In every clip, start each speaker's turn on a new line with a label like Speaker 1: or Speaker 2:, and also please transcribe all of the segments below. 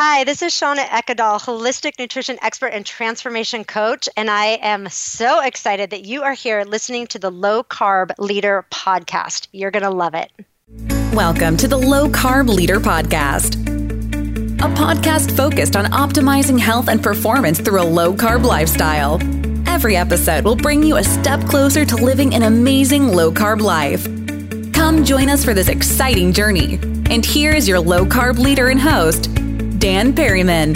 Speaker 1: Hi, this is Shauna Ekadal, holistic nutrition expert and transformation coach, and I am so excited that you are here listening to the Low Carb Leader podcast. You're going to love it.
Speaker 2: Welcome to the Low Carb Leader podcast, a podcast focused on optimizing health and performance through a low carb lifestyle. Every episode will bring you a step closer to living an amazing low carb life. Come join us for this exciting journey. And here is your low carb leader and host, Dan Perryman.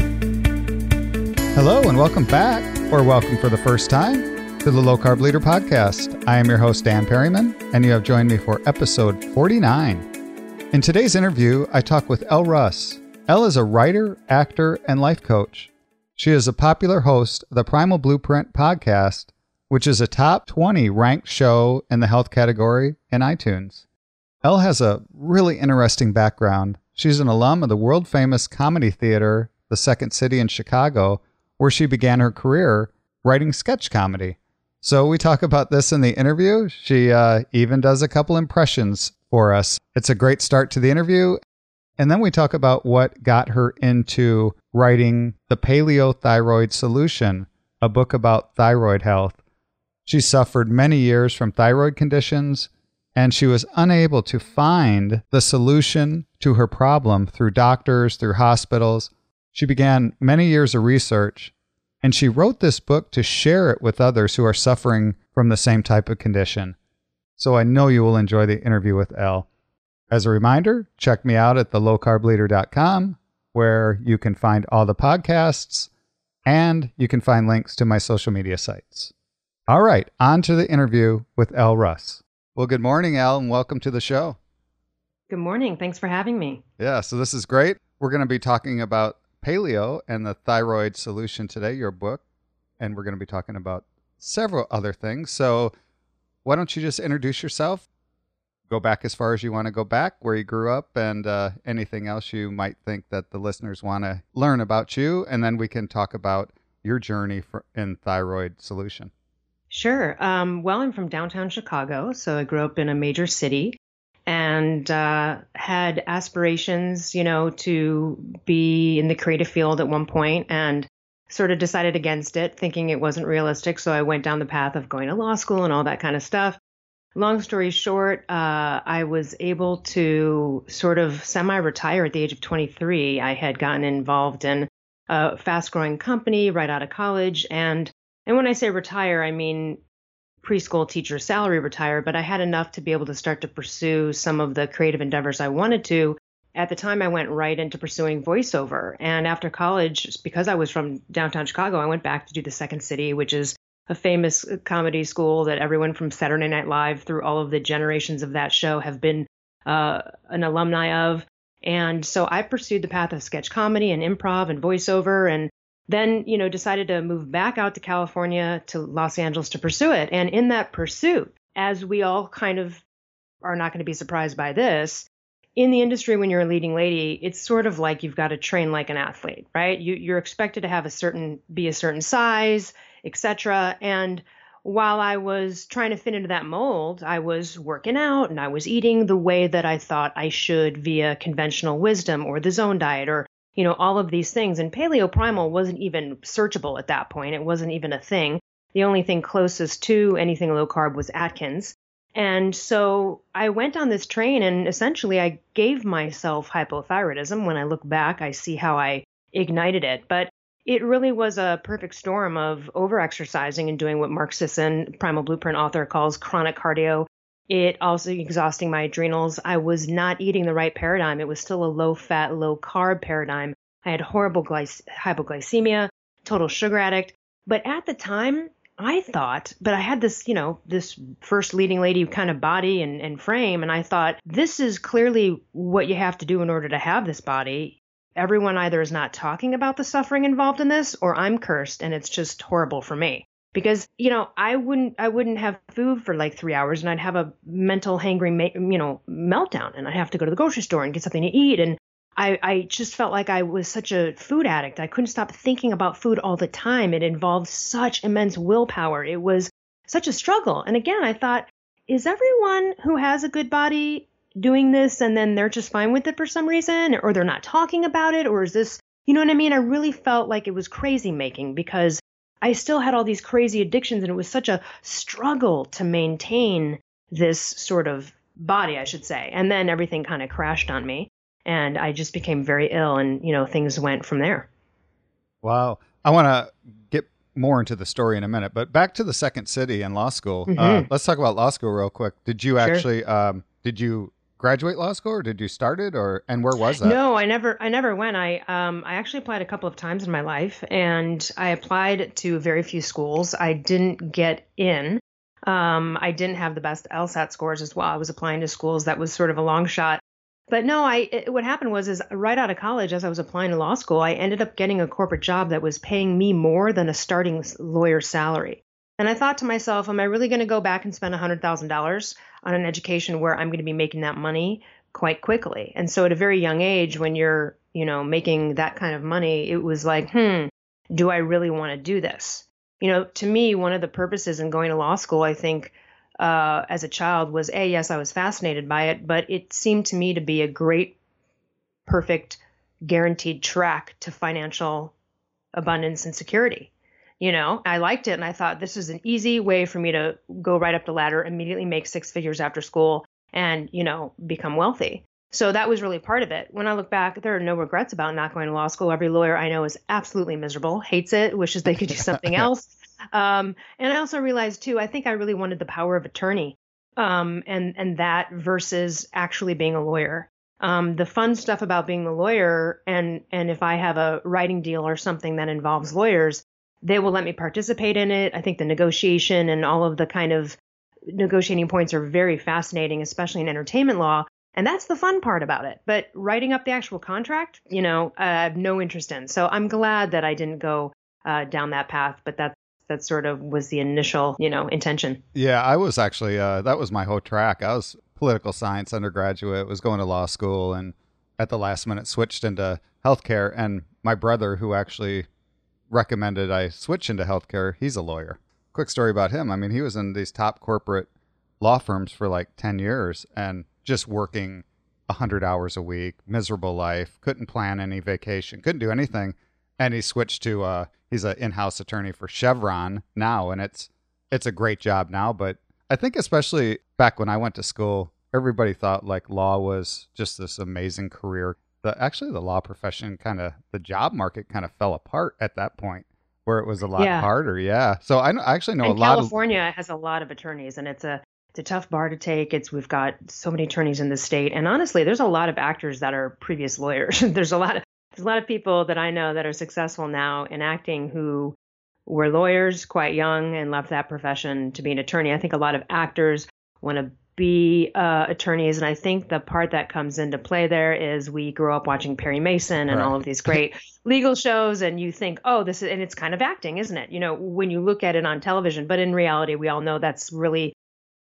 Speaker 3: Hello, and welcome back, or welcome for the first time, to the Low Carb Leader Podcast. I am your host, Dan Perryman, and you have joined me for episode 49. In today's interview, I talk with Elle Russ. Elle is a writer, actor, and life coach. She is a popular host of the Primal Blueprint podcast, which is a top 20 ranked show in the health category in iTunes. Elle has a really interesting background She's an alum of the world famous comedy theater, the Second City in Chicago, where she began her career writing sketch comedy. So we talk about this in the interview. She uh, even does a couple impressions for us. It's a great start to the interview. And then we talk about what got her into writing The Paleo Thyroid Solution, a book about thyroid health. She suffered many years from thyroid conditions and she was unable to find the solution to her problem through doctors, through hospitals. She began many years of research, and she wrote this book to share it with others who are suffering from the same type of condition. So I know you will enjoy the interview with Elle. As a reminder, check me out at thelowcarbleader.com, where you can find all the podcasts and you can find links to my social media sites. All right, on to the interview with Elle Russ. Well, good morning, Elle, and welcome to the show.
Speaker 4: Good morning. Thanks for having me.
Speaker 3: Yeah, so this is great. We're going to be talking about paleo and the thyroid solution today, your book, and we're going to be talking about several other things. So, why don't you just introduce yourself? Go back as far as you want to go back, where you grew up, and uh, anything else you might think that the listeners want to learn about you, and then we can talk about your journey for, in thyroid solution.
Speaker 4: Sure. Um, well, I'm from downtown Chicago, so I grew up in a major city and uh, had aspirations, you know, to be in the creative field at one point and sort of decided against it, thinking it wasn't realistic. So I went down the path of going to law school and all that kind of stuff. Long story short, uh, I was able to sort of semi retire at the age of 23. I had gotten involved in a fast growing company right out of college and and when I say retire, I mean preschool teacher salary retire, but I had enough to be able to start to pursue some of the creative endeavors I wanted to. At the time, I went right into pursuing voiceover. And after college, because I was from downtown Chicago, I went back to do the Second City, which is a famous comedy school that everyone from Saturday Night Live through all of the generations of that show have been uh, an alumni of. And so I pursued the path of sketch comedy and improv and voiceover. And then you know decided to move back out to California to Los Angeles to pursue it. And in that pursuit, as we all kind of are not going to be surprised by this, in the industry when you're a leading lady, it's sort of like you've got to train like an athlete, right? You, you're expected to have a certain be a certain size, etc. And while I was trying to fit into that mold, I was working out and I was eating the way that I thought I should via conventional wisdom or the zone diet or you know, all of these things. And paleo primal wasn't even searchable at that point. It wasn't even a thing. The only thing closest to anything low carb was Atkins. And so I went on this train and essentially I gave myself hypothyroidism. When I look back, I see how I ignited it. But it really was a perfect storm of overexercising and doing what Mark Sisson, Primal Blueprint author, calls chronic cardio it also exhausting my adrenals. I was not eating the right paradigm. It was still a low fat, low carb paradigm. I had horrible glyc- hypoglycemia, total sugar addict. But at the time, I thought, but I had this, you know, this first leading lady kind of body and, and frame. And I thought, this is clearly what you have to do in order to have this body. Everyone either is not talking about the suffering involved in this, or I'm cursed and it's just horrible for me because you know i wouldn't i wouldn't have food for like three hours and i'd have a mental hangry you know meltdown and i'd have to go to the grocery store and get something to eat and I, I just felt like I was such a food addict. I couldn't stop thinking about food all the time. It involved such immense willpower. It was such a struggle. And again, I thought, is everyone who has a good body doing this and then they're just fine with it for some reason? Or they're not talking about it? Or is this You know what I mean? I really felt like it was crazy making because I still had all these crazy addictions and it was such a struggle to maintain this sort of body, I should say. And then everything kind of crashed on me and I just became very ill and, you know, things went from there.
Speaker 3: Wow. I want to get more into the story in a minute, but back to the second city and law school. Uh, mm-hmm. Uh, let's talk about law school real quick. Did you actually, sure. um, did you graduate law school or did you start it or and where was that?
Speaker 4: No i never i never went. I um i actually applied a couple of times in my life and i applied to very few schools. I didn't get in. Um i didn't have the best lsat scores as well. I was applying to schools that was sort of a long shot. But no i it, what happened was is right out of college as i was applying to law school i ended up getting a corporate job that was paying me more than a starting lawyer salary. And I thought to myself, am I really going to go back and spend $100,000 on an education where I'm going to be making that money quite quickly? And so at a very young age, when you're, you know, making that kind of money, it was like, hmm, do I really want to do this? You know, to me, one of the purposes in going to law school, I think, uh, as a child was a yes, I was fascinated by it, but it seemed to me to be a great, perfect, guaranteed track to financial abundance and security you know i liked it and i thought this is an easy way for me to go right up the ladder immediately make six figures after school and you know become wealthy. So that was really part of it. When i look back there are no regrets about not going to law school. Every lawyer i know is absolutely miserable hates it wishes they could do something else. Um, and i also realized too i think i really wanted the power of attorney um, and and that versus actually being a lawyer. Um, the fun stuff about being the lawyer and and if i have a writing deal or something that involves lawyers they will let me participate in it. I think the negotiation and all of the kind of negotiating points are very fascinating, especially in entertainment law. And that's the fun part about it. But writing up the actual contract, you know, I have no interest in. So I'm glad that I didn't go uh, down that path. But that that sort of was the initial, you know, intention.
Speaker 3: Yeah, I was actually uh, that was my whole track. I was political science undergraduate, was going to law school, and at the last minute switched into healthcare. And my brother, who actually recommended I switch into healthcare. He's a lawyer. Quick story about him. I mean, he was in these top corporate law firms for like 10 years and just working 100 hours a week, miserable life, couldn't plan any vacation, couldn't do anything. And he switched to, uh, he's an in house attorney for Chevron now. And it's, it's a great job now. But I think, especially back when I went to school, everybody thought like law was just this amazing career the actually the law profession kind of the job market kind of fell apart at that point where it was a lot yeah. harder. Yeah. So I, I actually know
Speaker 4: and
Speaker 3: a lot.
Speaker 4: California has a lot of attorneys, and it's a it's a tough bar to take. It's we've got so many attorneys in the state, and honestly, there's a lot of actors that are previous lawyers. there's a lot of there's a lot of people that I know that are successful now in acting who were lawyers quite young and left that profession to be an attorney. I think a lot of actors want to be uh, attorneys. And I think the part that comes into play there is we grew up watching Perry Mason and right. all of these great legal shows, and you think, oh, this is, and it's kind of acting, isn't it? You know, when you look at it on television. But in reality, we all know that's really,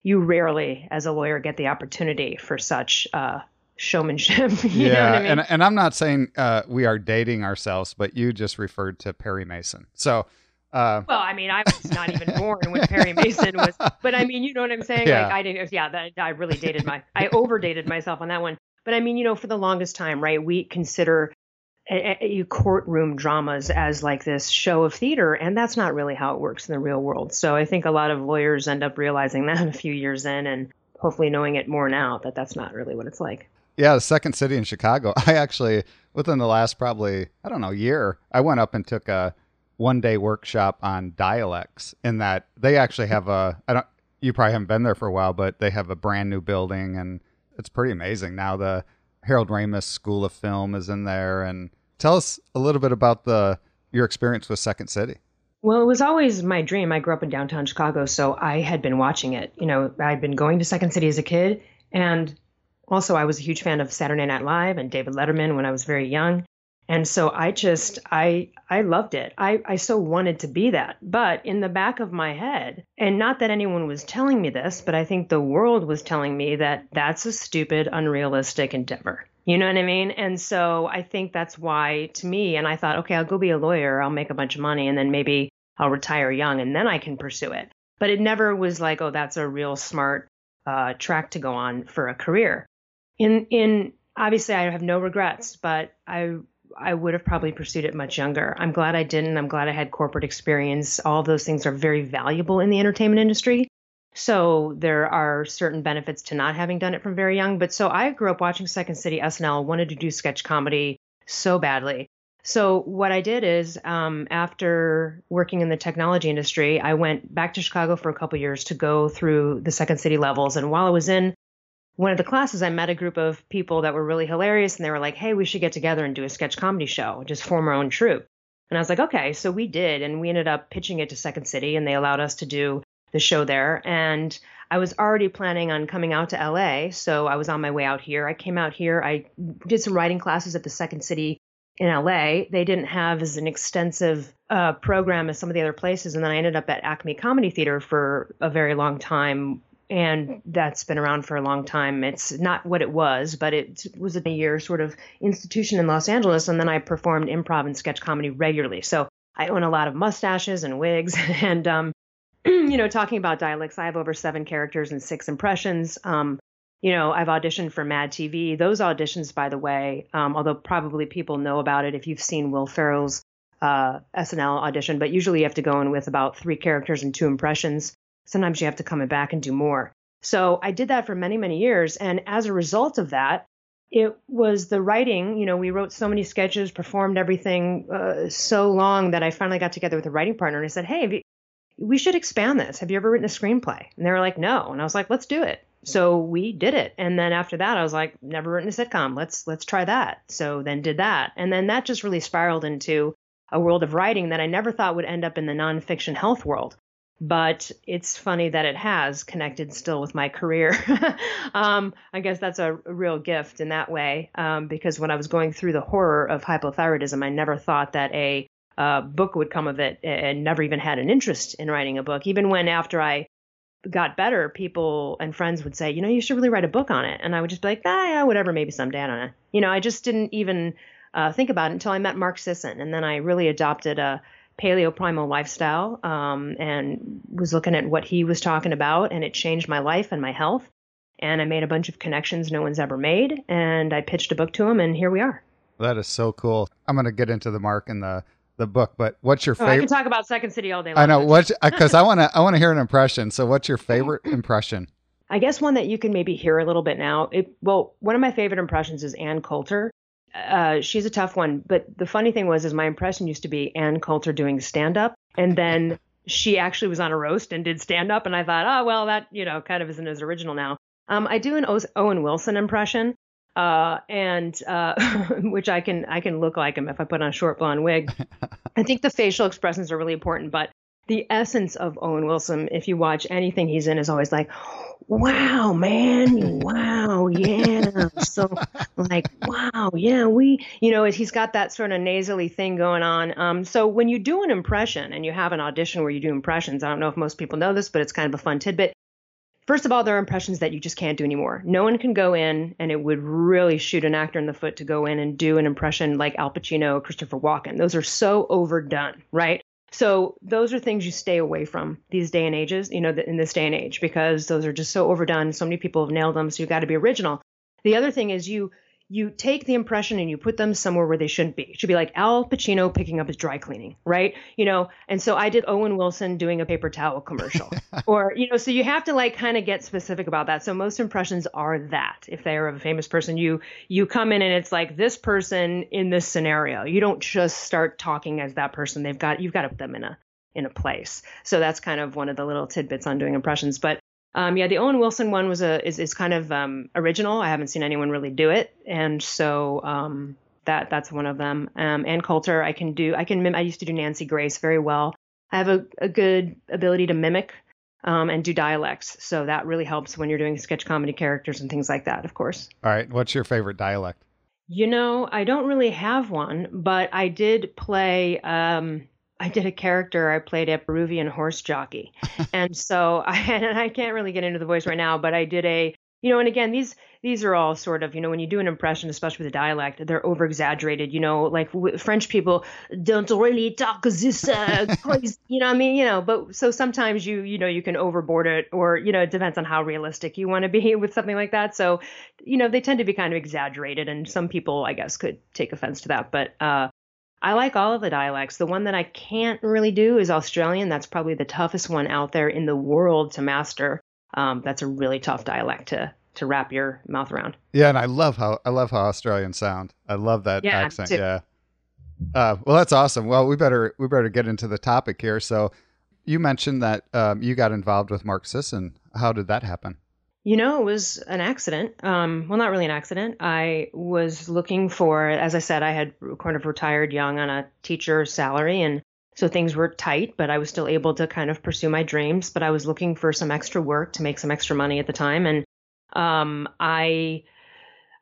Speaker 4: you rarely, as a lawyer, get the opportunity for such. Uh, showmanship.
Speaker 3: yeah,
Speaker 4: I mean?
Speaker 3: and and I'm not saying uh, we are dating ourselves, but you just referred to Perry Mason. So
Speaker 4: uh, well, I mean, I was not even born when Perry Mason was, but I mean, you know what I'm saying? Yeah. Like, I didn't, yeah, that, I really dated my, I overdated myself on that one. But I mean, you know, for the longest time, right, we consider eh, eh, eh, a, a courtroom dramas as like this show of theater, and that's not really how it works in the real world. So I think a lot of lawyers end up realizing that a few years in and hopefully knowing it more now that that's not really what it's like.
Speaker 3: Yeah, the second city in Chicago. I actually, within the last probably, I don't know, year, I went up and took a, one day workshop on dialects in that they actually have a I don't you probably haven't been there for a while, but they have a brand new building and it's pretty amazing. Now the Harold Ramis School of Film is in there and tell us a little bit about the your experience with Second City.
Speaker 4: Well, it was always my dream. I grew up in downtown Chicago, so I had been watching it. You know, I'd been going to Second City as a kid and also I was a huge fan of Saturday Night Live and David Letterman when I was very young. And so I just I I loved it. I I so wanted to be that. But in the back of my head, and not that anyone was telling me this, but I think the world was telling me that that's a stupid, unrealistic endeavor. You know what I mean? And so I think that's why to me and I thought, okay, I'll go be a lawyer, I'll make a bunch of money and then maybe I'll retire young and then I can pursue it. But it never was like, oh, that's a real smart uh, track to go on for a career. In in obviously I have no regrets, but I I would have probably pursued it much younger. I'm glad I didn't. I'm glad I had corporate experience. All those things are very valuable in the entertainment industry. So there are certain benefits to not having done it from very young. But so I grew up watching Second City SNL, wanted to do sketch comedy so badly. So what I did is, um, after working in the technology industry, I went back to Chicago for a couple years to go through the Second City levels. And while I was in one of the classes, I met a group of people that were really hilarious, and they were like, "Hey, we should get together and do a sketch comedy show, just form our own troupe." And I was like, "Okay." So we did, and we ended up pitching it to Second City, and they allowed us to do the show there. And I was already planning on coming out to LA, so I was on my way out here. I came out here. I did some writing classes at the Second City in LA. They didn't have as an extensive uh, program as some of the other places. And then I ended up at Acme Comedy Theater for a very long time. And that's been around for a long time. It's not what it was, but it was a year sort of institution in Los Angeles. And then I performed improv and sketch comedy regularly. So I own a lot of mustaches and wigs. And, um, you know, talking about dialects, I have over seven characters and six impressions. Um, you know, I've auditioned for Mad TV. Those auditions, by the way, um, although probably people know about it if you've seen Will Ferrell's uh, SNL audition, but usually you have to go in with about three characters and two impressions. Sometimes you have to come back and do more. So I did that for many, many years. And as a result of that, it was the writing. You know, we wrote so many sketches, performed everything uh, so long that I finally got together with a writing partner and I said, Hey, you, we should expand this. Have you ever written a screenplay? And they were like, No. And I was like, Let's do it. So we did it. And then after that, I was like, never written a sitcom. Let's let's try that. So then did that. And then that just really spiraled into a world of writing that I never thought would end up in the nonfiction health world. But it's funny that it has connected still with my career. um, I guess that's a, real gift in that way, um, because when I was going through the horror of hypothyroidism, I never thought that a uh, book would come of it and never even had an interest in writing a book. Even when after I got better, people and friends would say, you know, you should really write a book on it. And I would just be like, ah, yeah, whatever, maybe someday. I don't know. You know, I just didn't even uh, think about it until I met Mark Sisson. And then I really adopted a paleo primal lifestyle um, and was looking at what he was talking about. And it changed my life and my health. And I made a bunch of connections no one's ever made. And I pitched a book to him, and here we are.
Speaker 3: That is so cool. I'm going to get into the Mark and the the book, but what's your favorite? Oh, I
Speaker 4: can talk about Second City all day long.
Speaker 3: I know what because I want to I want to hear an impression. So, what's your favorite impression?
Speaker 4: I guess one that you can maybe hear a little bit now. It, well, one of my favorite impressions is Ann Coulter. Uh, she's a tough one, but the funny thing was, is my impression used to be Ann Coulter doing stand up, and then she actually was on a roast and did stand up, and I thought, oh well, that you know kind of isn't as original now. Um, I do an Owen Wilson impression, uh, and uh, which I can I can look like him if I put on a short blonde wig. I think the facial expressions are really important, but the essence of Owen Wilson, if you watch anything he's in, is always like, "Wow, man! Wow, yeah!" so like, "Wow, yeah, we," you know, he's got that sort of nasally thing going on. Um, so when you do an impression and you have an audition where you do impressions, I don't know if most people know this, but it's kind of a fun tidbit. First of all, there are impressions that you just can't do anymore. No one can go in, and it would really shoot an actor in the foot to go in and do an impression like Al Pacino, Christopher Walken. Those are so overdone, right? So those are things you stay away from these day and ages, you know, in this day and age, because those are just so overdone. So many people have nailed them. So you've got to be original. The other thing is you you take the impression and you put them somewhere where they shouldn't be. It should be like Al Pacino picking up his dry cleaning, right? You know, and so I did Owen Wilson doing a paper towel commercial. or, you know, so you have to like kind of get specific about that. So most impressions are that. If they are of a famous person, you you come in and it's like this person in this scenario. You don't just start talking as that person. They've got you've got to put them in a in a place. So that's kind of one of the little tidbits on doing impressions. But um, yeah, the Owen Wilson one was a is, is kind of um, original. I haven't seen anyone really do it, and so um, that that's one of them. Um, Ann Coulter, I can do. I can. I used to do Nancy Grace very well. I have a, a good ability to mimic um, and do dialects, so that really helps when you're doing sketch comedy characters and things like that. Of course.
Speaker 3: All right, what's your favorite dialect?
Speaker 4: You know, I don't really have one, but I did play. Um, I did a character. I played a Peruvian horse jockey, and so I and I can't really get into the voice right now, but I did a you know, and again these these are all sort of, you know, when you do an impression, especially with a dialect, they're over exaggerated. You know, like w- French people don't really talk this uh, crazy, you know, I mean, you know, but so sometimes you, you know, you can overboard it or, you know, it depends on how realistic you want to be with something like that. So, you know, they tend to be kind of exaggerated and some people, I guess, could take offense to that. But, uh, I like all of the dialects. The one that I can't really do is Australian. That's probably the toughest one out there in the world to master. Um, that's a really tough dialect to to wrap your mouth around.
Speaker 3: Yeah, and I love how I love how Australians sound. I love that
Speaker 4: Yeah,
Speaker 3: accent.
Speaker 4: too.
Speaker 3: Yeah. Uh, well, that's awesome. Well, we better we better get into the topic here. So, you mentioned that um, you got involved with Mark Sisson. How did that happen?
Speaker 4: You know, it was an accident. Um, well, not really an accident. I was looking for, as I said, I had kind of retired young on a teacher salary, and so things were tight, but I was still able to kind of pursue my dreams. But I was looking for some extra work to make some extra money at the time, and um, I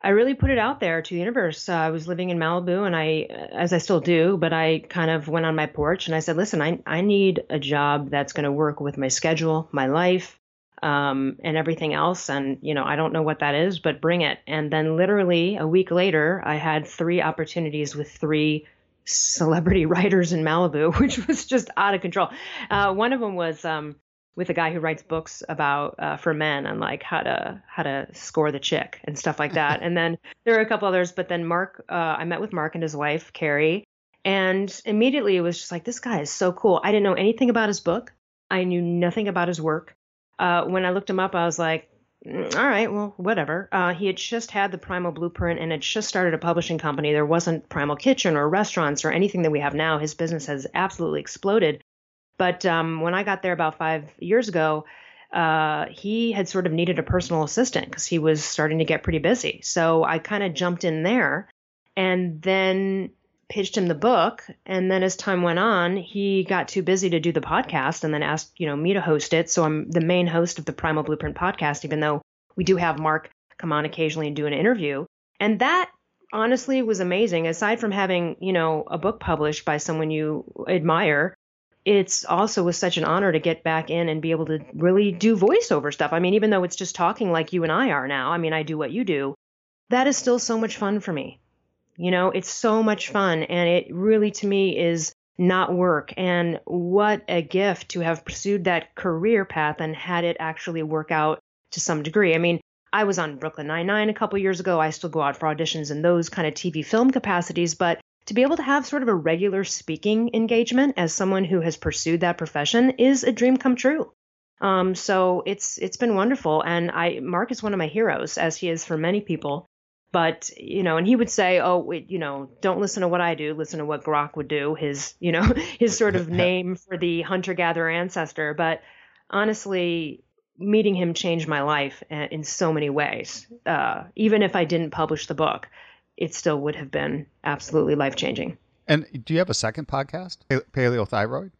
Speaker 4: I really put it out there to the universe. Uh, I was living in Malibu, and I, as I still do, but I kind of went on my porch and I said, "Listen, I I need a job that's going to work with my schedule, my life, um, and everything else. And you know, I don't know what that is, but bring it." And then, literally a week later, I had three opportunities with three celebrity writers in Malibu, which was just out of control. Uh, one of them was um, with a guy who writes books about uh, for men and like how to how to score the chick and stuff like that. and then there were a couple others, but then Mark, uh, I met with Mark and his wife Carrie, and immediately it was just like this guy is so cool. I didn't know anything about his book. I knew nothing about his work. Uh, when I looked him up, I was like, "Mm, all right, well, whatever. Uh, he had just had the Primal Blueprint and had just started a publishing company. There wasn't Primal Kitchen or restaurants or anything that we have now. His business has absolutely exploded. But um, when I got there about five years ago, uh, he had sort of needed a personal assistant because he was starting to get pretty busy. So I kind of jumped in there and then pitched him the book. And then as time went on, he got too busy to do the podcast and then asked, you know, me to host it. So I'm the main host of the Primal Blueprint podcast, even though we do have Mark come on occasionally and do an interview. And that honestly was amazing. Aside from having, you know, a book published by someone you admire, it's also was such an honor to get back in and be able to really do voiceover stuff. I mean, even though it's just talking like you and I are now, I mean, I do what you do, that is still so much fun for me. You know, it's so much fun. And it really, to me, is not work. And what a gift to have pursued that career path and had it actually work out to some degree. I mean, I was on Brooklyn Nine-Nine a couple years ago. I still go out for auditions in those kind of TV film capacities, but to be able to have sort of a regular speaking engagement as someone who has pursued that profession is a dream come true. Um, so it's it's been wonderful, and I Mark is one of my heroes, as he is for many people. But you know, and he would say, "Oh, you know, don't listen to what I do. Listen to what Grok would do." His, you know, his sort of name for the hunter-gatherer ancestor. But honestly, meeting him changed my life in so many ways. Uh, even if I didn't publish the book, it still would have been absolutely life changing.
Speaker 3: And do you have a second podcast, Pa- Paleothyroid?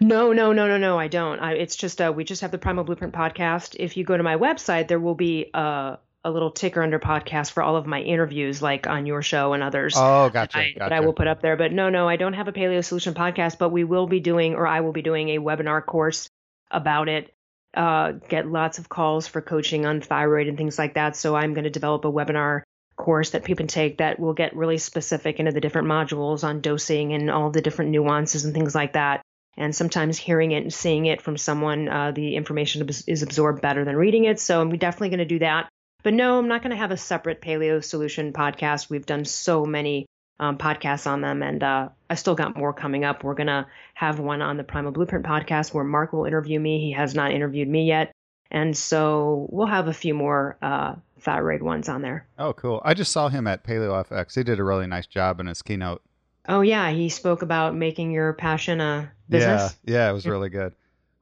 Speaker 4: No, no, no, no, no. I don't. I, it's just uh, we just have the Primal Blueprint podcast. If you go to my website, there will be a, a little ticker under podcast for all of my interviews, like on your show and others.
Speaker 3: Oh, gotcha.
Speaker 4: I,
Speaker 3: gotcha.
Speaker 4: that I will put up there. But no, no, I don't have a Paleo Solution podcast, but we will be doing, or I will be doing a webinar course about it. Uh, get lots of calls for coaching on thyroid and things like that. So I'm going to develop a webinar course that people can take that will get really specific into the different modules on dosing and all the different nuances and things like that. And sometimes hearing it and seeing it from someone, uh, the information is absorbed better than reading it. So I'm definitely going to do that. But no, I'm not going to have a separate Paleo Solution podcast. We've done so many um, podcasts on them, and uh, I still got more coming up. We're going to have one on the Primal Blueprint podcast where Mark will interview me. He has not interviewed me yet. And so we'll have a few more uh, thyroid ones on there.
Speaker 3: Oh, cool. I just saw him at Paleo FX. He did a really nice job in his keynote.
Speaker 4: Oh, yeah. He spoke about making your passion a business.
Speaker 3: Yeah, yeah, it was really good.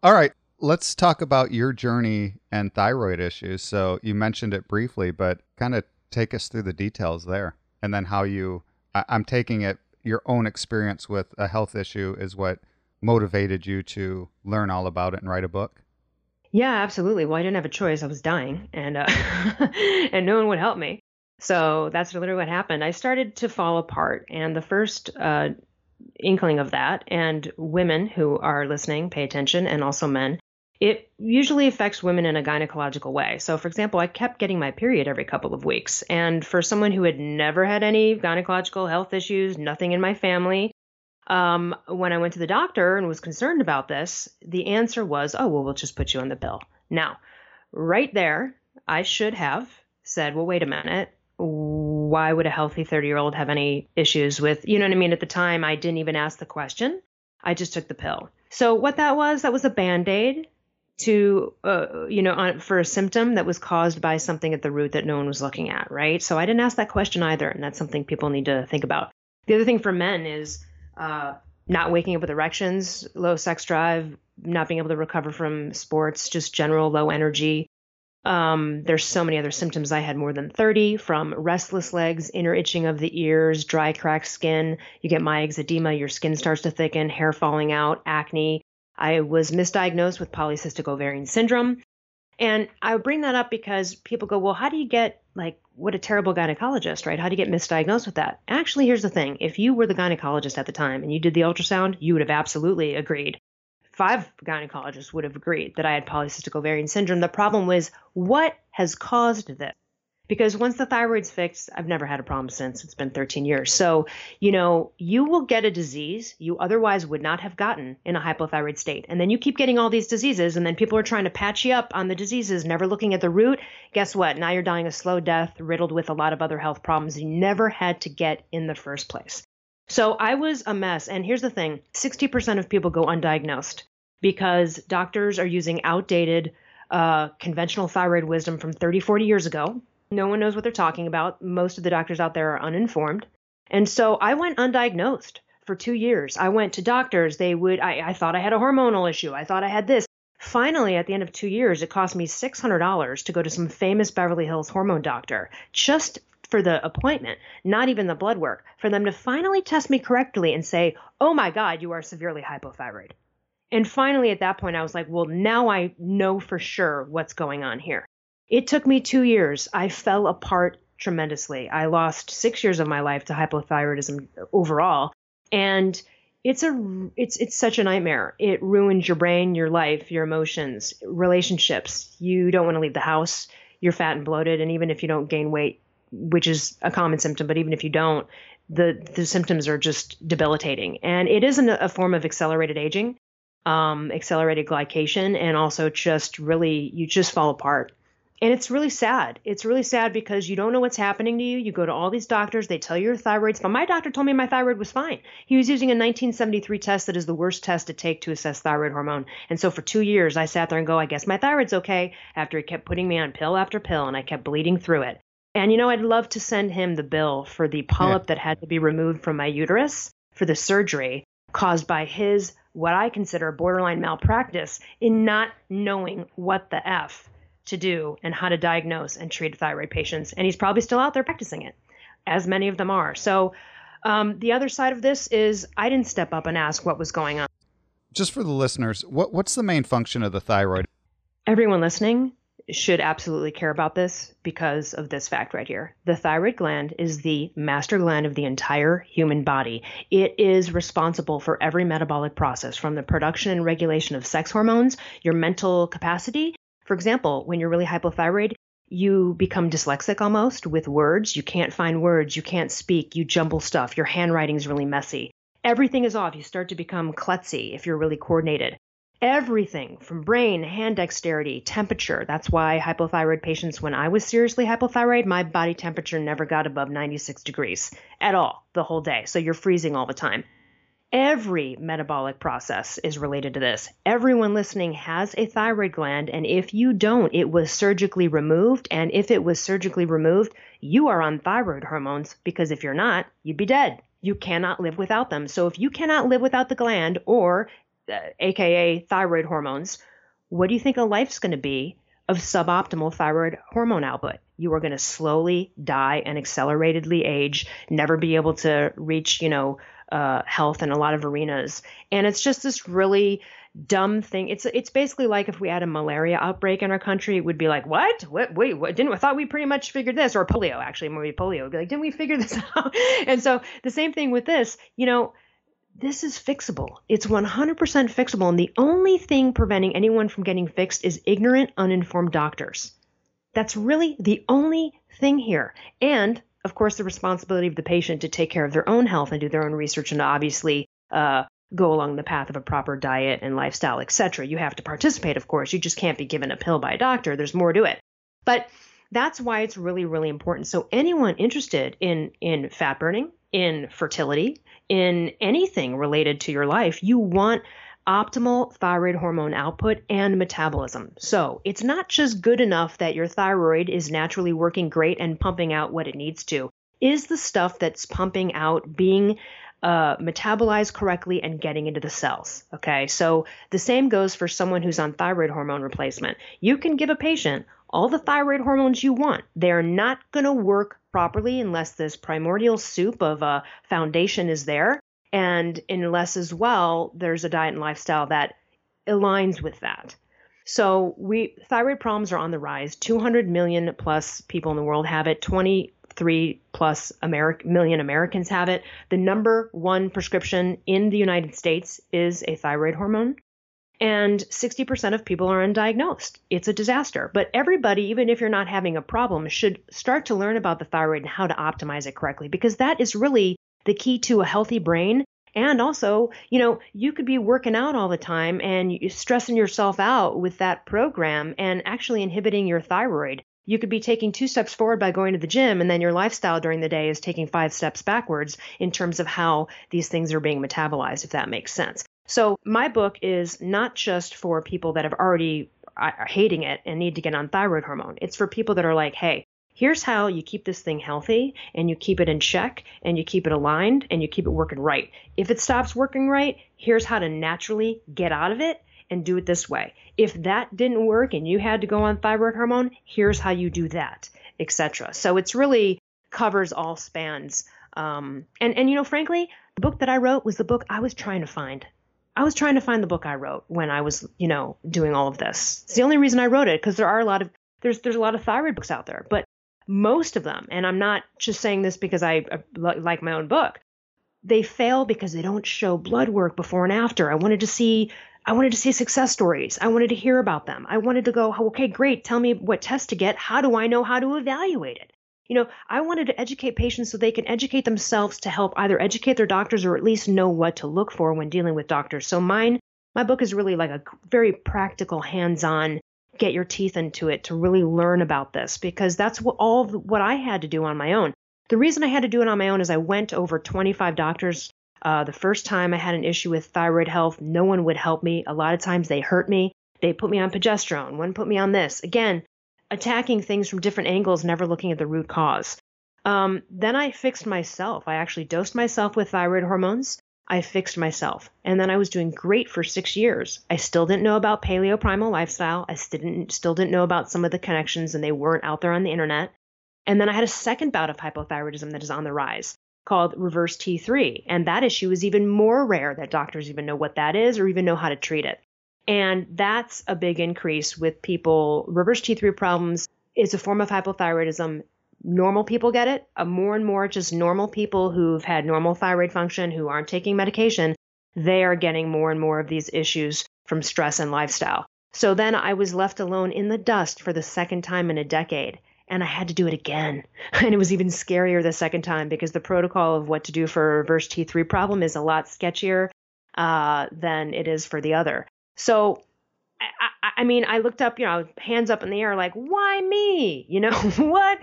Speaker 3: All right, let's talk about your journey and thyroid issues. So you mentioned it briefly, but kind of take us through the details there, and then how you. I, I'm taking it your own experience with a health issue is what motivated you to learn all about it and write a book.
Speaker 4: Yeah, absolutely. Well, I didn't have a choice. I was dying, and uh, and no one would help me. So that's literally what happened. I started to fall apart, and the first uh, inkling of that, and women who are listening, pay attention, and also men, it usually affects women in a gynecological way. So, for example, I kept getting my period every couple of weeks. And for someone who had never had any gynecological health issues, nothing in my family, um, when I went to the doctor and was concerned about this, the answer was, oh, well, we'll just put you on the pill. Now, right there, I should have said, well, wait a minute. Why would a healthy 30 year old have any issues with, you know what I mean? At the time, I didn't even ask the question. I just took the pill. So, what that was, that was a band aid to uh, you know on, for a symptom that was caused by something at the root that no one was looking at right? So i didn't ask that question either and that's something people need to think about. The other thing for men is uh, not waking up with erections low sex drive not being able to recover from sports just general low energy. Um, there's so many other symptoms. I had more than 30 from restless legs inner itching of the ears dry cracked skin. You get myxedema your skin starts to thicken hair falling out acne I was misdiagnosed with polycystic ovarian syndrome. And I bring that up because people go, well, how do you get, like, what a terrible gynecologist, right? How do you get misdiagnosed with that? Actually, here's the thing if you were the gynecologist at the time and you did the ultrasound, you would have absolutely agreed. Five gynecologists would have agreed that I had polycystic ovarian syndrome. The problem was, what has caused this? Because once the thyroid's fixed, I've never had a problem since. It's been 13 years. So, you know, you will get a disease you otherwise would not have gotten in a hypothyroid state. And then you keep getting all these diseases, and then people are trying to patch you up on the diseases, never looking at the root. Guess what? Now you're dying a slow death, riddled with a lot of other health problems you never had to get in the first place. So I was a mess. And here's the thing 60% of people go undiagnosed because doctors are using outdated uh, conventional thyroid wisdom from 30, 40 years ago no one knows what they're talking about. Most of the doctors out there are uninformed. And so I went undiagnosed for two years. I went to doctors. They would, I, I thought I had a hormonal issue. I thought I had this. Finally, at the end of two years, it cost me $600 to go to some famous Beverly Hills hormone doctor just for the appointment, not even the blood work, for them to finally test me correctly and say, oh my God, you are severely hypothyroid. And finally, at that point, I was like, well, now I know for sure what's going on here. It took me two years. I fell apart tremendously. I lost six years of my life to hypothyroidism overall. And it's a it's it's such a nightmare. It ruins your brain, your life, your emotions, relationships. You don't want to leave the house. You're fat and bloated, and even if you don't gain weight, which is a common symptom, but even if you don't, the the symptoms are just debilitating. And it is a form of accelerated aging, um, accelerated glycation, and also just really you just fall apart and it's really sad. It's really sad because you don't know what's happening to you. You go to all these doctors, they tell you your thyroid's fine. My doctor told me my thyroid was fine. He was using a 1973 test that is the worst test to take to assess thyroid hormone. And so for two years, I sat there and go, I guess my thyroid's okay, after he kept putting me on pill after pill and I kept bleeding through it. And you know, I'd love to send him the bill for the polyp yeah. that had to be removed from my uterus for the surgery caused by his, what I consider borderline malpractice in not knowing what the F to do and how to diagnose and treat thyroid patients. And he's probably still out there practicing it, as many of them are. So um, the other side of this is I didn't step up and ask what was going on.
Speaker 3: Just for the listeners, what, what's the main function of the thyroid?
Speaker 4: Everyone listening should absolutely care about this because of this fact right here. The thyroid gland is the master gland of the entire human body. It is responsible for every metabolic process from the production and regulation of sex hormones, your mental capacity, for example, when you're really hypothyroid, you become dyslexic almost with words. You can't find words. You can't speak. You jumble stuff. Your handwriting is really messy. Everything is off. You start to become klutzy if you're really coordinated. Everything from brain, hand dexterity, temperature. That's why hypothyroid patients, when I was seriously hypothyroid, my body temperature never got above 96 degrees at all the whole day. So you're freezing all the time. Every metabolic process is related to this. Everyone listening has a thyroid gland, and if you don't, it was surgically removed. And if it was surgically removed, you are on thyroid hormones because if you're not, you'd be dead. You cannot live without them. So if you cannot live without the gland or uh, AKA thyroid hormones, what do you think a life's going to be of suboptimal thyroid hormone output? You are going to slowly die and acceleratedly age, never be able to reach, you know, uh, health in a lot of arenas. And it's just this really dumb thing. It's it's basically like if we had a malaria outbreak in our country, it would be like, what? What? Wait, what? Didn't I thought we pretty much figured this? Or polio, actually, maybe polio would be like, didn't we figure this out? and so the same thing with this. You know, this is fixable. It's 100% fixable. And the only thing preventing anyone from getting fixed is ignorant, uninformed doctors. That's really the only thing here. And of course, the responsibility of the patient to take care of their own health and do their own research and obviously uh, go along the path of a proper diet and lifestyle, etc. You have to participate, of course. You just can't be given a pill by a doctor. There's more to it. But that's why it's really, really important. So anyone interested in in fat burning, in fertility, in anything related to your life, you want optimal thyroid hormone output and metabolism. So it's not just good enough that your thyroid is naturally working great and pumping out what it needs to. Is the stuff that's pumping out being uh, metabolized correctly and getting into the cells? Okay, so the same goes for someone who's on thyroid hormone replacement. You can give a patient all the thyroid hormones you want. They're not going to work properly unless this primordial soup of a foundation is there and unless as well there's a diet and lifestyle that aligns with that. So we thyroid problems are on the rise. 200 million plus people in the world have it. 23 plus million Americans have it. The number one prescription in the United States is a thyroid hormone. And 60% of people are undiagnosed. It's a disaster. But everybody, even if you're not having a problem, should start to learn about the thyroid and how to optimize it correctly because that is really the key to a healthy brain. And also, you know, you could be working out all the time and stressing yourself out with that program and actually inhibiting your thyroid. You could be taking two steps forward by going to the gym, and then your lifestyle during the day is taking five steps backwards in terms of how these things are being metabolized, if that makes sense. So, my book is not just for people that have already are hating it and need to get on thyroid hormone. It's for people that are like, hey, here's how you keep this thing healthy and you keep it in check and you keep it aligned and you keep it working right. If it stops working right, here's how to naturally get out of it and do it this way. If that didn't work and you had to go on thyroid hormone, here's how you do that, etc. So it's really covers all spans. Um, and and you know, frankly, the book that I wrote was the book I was trying to find. I was trying to find the book I wrote when I was, you know, doing all of this. It's the only reason I wrote it because there are a lot of there's there's a lot of thyroid books out there, but most of them, and I'm not just saying this because I uh, like my own book, they fail because they don't show blood work before and after. I wanted to see I wanted to see success stories. I wanted to hear about them. I wanted to go, okay, great, tell me what test to get. How do I know how to evaluate it? You know, I wanted to educate patients so they can educate themselves to help either educate their doctors or at least know what to look for when dealing with doctors. So mine my book is really like a very practical, hands-on get your teeth into it to really learn about this because that's what all what I had to do on my own. The reason I had to do it on my own is I went over 25 doctors. Uh, the first time I had an issue with thyroid health, no one would help me. A lot of times they hurt me. They put me on progesterone. One put me on this. Again, attacking things from different angles, never looking at the root cause. Um, then I fixed myself. I actually dosed myself with thyroid hormones. I fixed myself. And then I was doing great for six years. I still didn't know about paleo primal lifestyle. I still didn't, still didn't know about some of the connections, and they weren't out there on the internet. And then I had a second bout of hypothyroidism that is on the rise called reverse T3. And that issue is even more rare that doctors even know what that is or even know how to treat it. And that's a big increase with people. Reverse T3 problems is a form of hypothyroidism normal people get it. Uh, more and more, just normal people who've had normal thyroid function, who aren't taking medication, they are getting more and more of these issues from stress and lifestyle. So then I was left alone in the dust for the second time in a decade. And I had to do it again. And it was even scarier the second time because the protocol of what to do for a reverse T3 problem is a lot sketchier uh, than it is for the other. So I, I, mean, I looked up, you know, hands up in the air, like, why me? You know, what?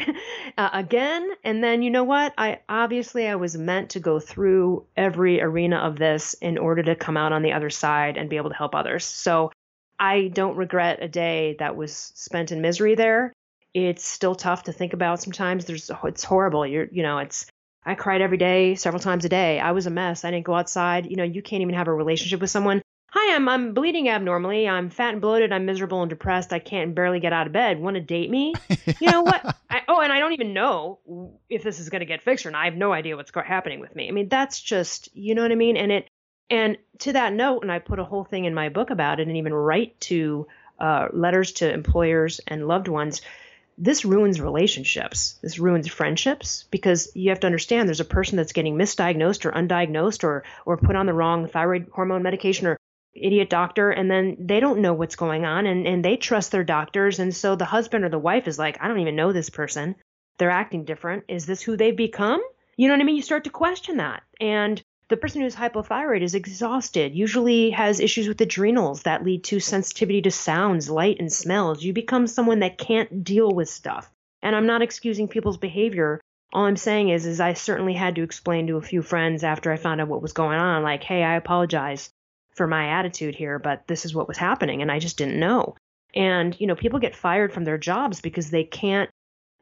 Speaker 4: Uh, again? And then, you know what? I obviously I was meant to go through every arena of this in order to come out on the other side and be able to help others. So I don't regret a day that was spent in misery there. It's still tough to think about sometimes. There's, it's horrible. You're, you know, it's, I cried every day, several times a day. I was a mess. I didn't go outside. You know, you can't even have a relationship with someone Hi, I'm I'm bleeding abnormally. I'm fat and bloated. I'm miserable and depressed. I can't barely get out of bed. Want to date me? You know what? I, oh, and I don't even know if this is going to get fixed or not. I have no idea what's happening with me. I mean, that's just you know what I mean. And it and to that note, and I put a whole thing in my book about it, and even write to uh, letters to employers and loved ones. this ruins relationships. This ruins friendships because you have to understand there's a person that's getting misdiagnosed or undiagnosed or or put on the wrong thyroid hormone medication or idiot doctor and then they don't know what's going on and, and they trust their doctors and so the husband or the wife is like i don't even know this person. They're acting different. Is this who they've become? You know what i mean? You start to question that. And the person who's hypothyroid is exhausted usually has issues with adrenals that lead to sensitivity to sounds light and smells. You become someone that can't deal with stuff. And i'm not excusing people's behavior. All i'm saying is is i certainly had to explain to a few friends after i found out what was going on like hey i apologize for my attitude here, but this is what was happening and I just didn't know. And, you know, people get fired from their jobs because they can't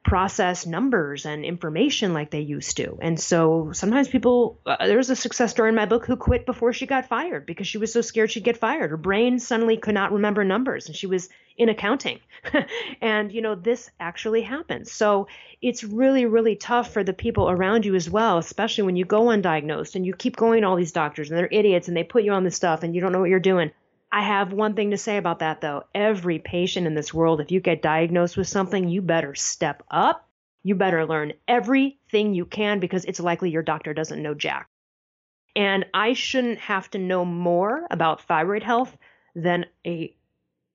Speaker 4: process numbers and information like they used to. And so sometimes people, uh, there's a success story in my book who quit before she got fired because she was so scared she'd get fired. Her brain suddenly could not remember numbers and she was in accounting. and, you know, this actually happens. So it's really, really tough for the people around you as well, especially when you go undiagnosed and you keep going to all these doctors and they're idiots and they put you on this stuff and you don't know what you're doing. I have one thing to say about that though. Every patient in this world, if you get diagnosed with something, you better step up. You better learn everything you can because it's likely your doctor doesn't know Jack. And I shouldn't have to know more about thyroid health than a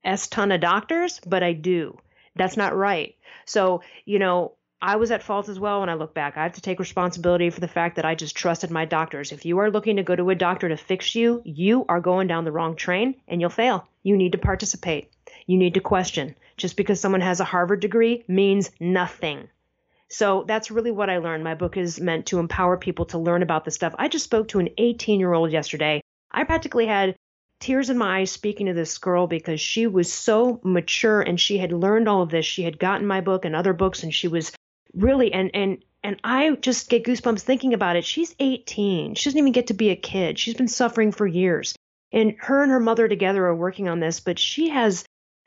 Speaker 4: S ton of doctors, but I do. That's not right. So, you know, I was at fault as well when I look back. I have to take responsibility for the fact that I just trusted my doctors. If you are looking to go to a doctor to fix you, you are going down the wrong train and you'll fail. You need to participate. You need to question. Just because someone has a Harvard degree means nothing. So that's really what I learned. My book is meant to empower people to learn about this stuff. I just spoke to an 18 year old yesterday. I practically had tears in my eyes speaking to this girl because she was so mature and she had learned all of this. She had gotten my book and other books and she was really and and and I just get goosebumps thinking about it. She's 18. She doesn't even get to be a kid. She's been suffering for years. And her and her mother together are working on this, but she has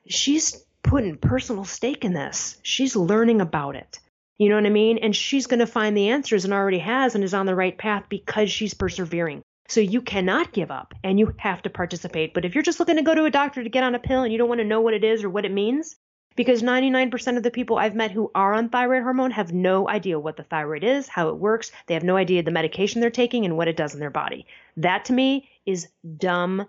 Speaker 4: she's putting personal stake in this. She's learning about it. You know what I mean? And she's going to find the answers and already has and is on the right path because she's persevering. So you cannot give up and you have to participate. But if you're just looking to go to a doctor to get on a pill and you don't want to know what it is or what it means, because 99% of the people I've met who are on thyroid hormone have no idea what the thyroid is, how it works. They have no idea the medication they're taking and what it does in their body. That to me is dumb,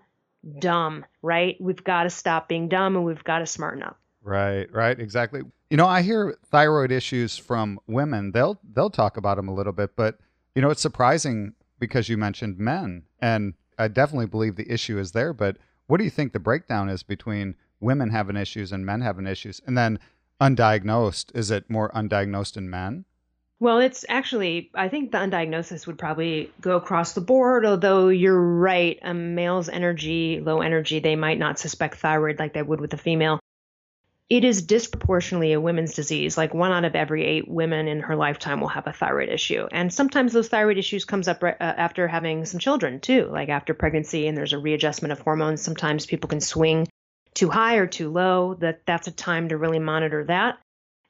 Speaker 4: dumb, right? We've got to stop being dumb and we've got to smarten up.
Speaker 3: Right, right, exactly. You know, I hear thyroid issues from women. They'll they'll talk about them a little bit, but you know, it's surprising because you mentioned men, and I definitely believe the issue is there. But what do you think the breakdown is between women having issues and men having issues? And then undiagnosed, is it more undiagnosed in men?
Speaker 4: Well, it's actually, I think the undiagnosis would probably go across the board, although you're right. A male's energy, low energy, they might not suspect thyroid like they would with a female. It is disproportionately a women's disease. Like one out of every eight women in her lifetime will have a thyroid issue. And sometimes those thyroid issues comes up uh, after having some children too, like after pregnancy and there's a readjustment of hormones. Sometimes people can swing too high or too low, that that's a time to really monitor that.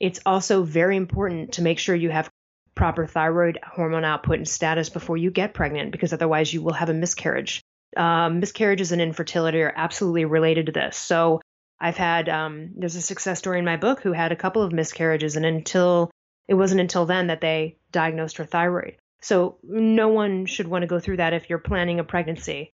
Speaker 4: It's also very important to make sure you have proper thyroid hormone output and status before you get pregnant, because otherwise you will have a miscarriage. Um, miscarriages and infertility are absolutely related to this. So I've had um, there's a success story in my book who had a couple of miscarriages, and until it wasn't until then that they diagnosed her thyroid. So no one should want to go through that if you're planning a pregnancy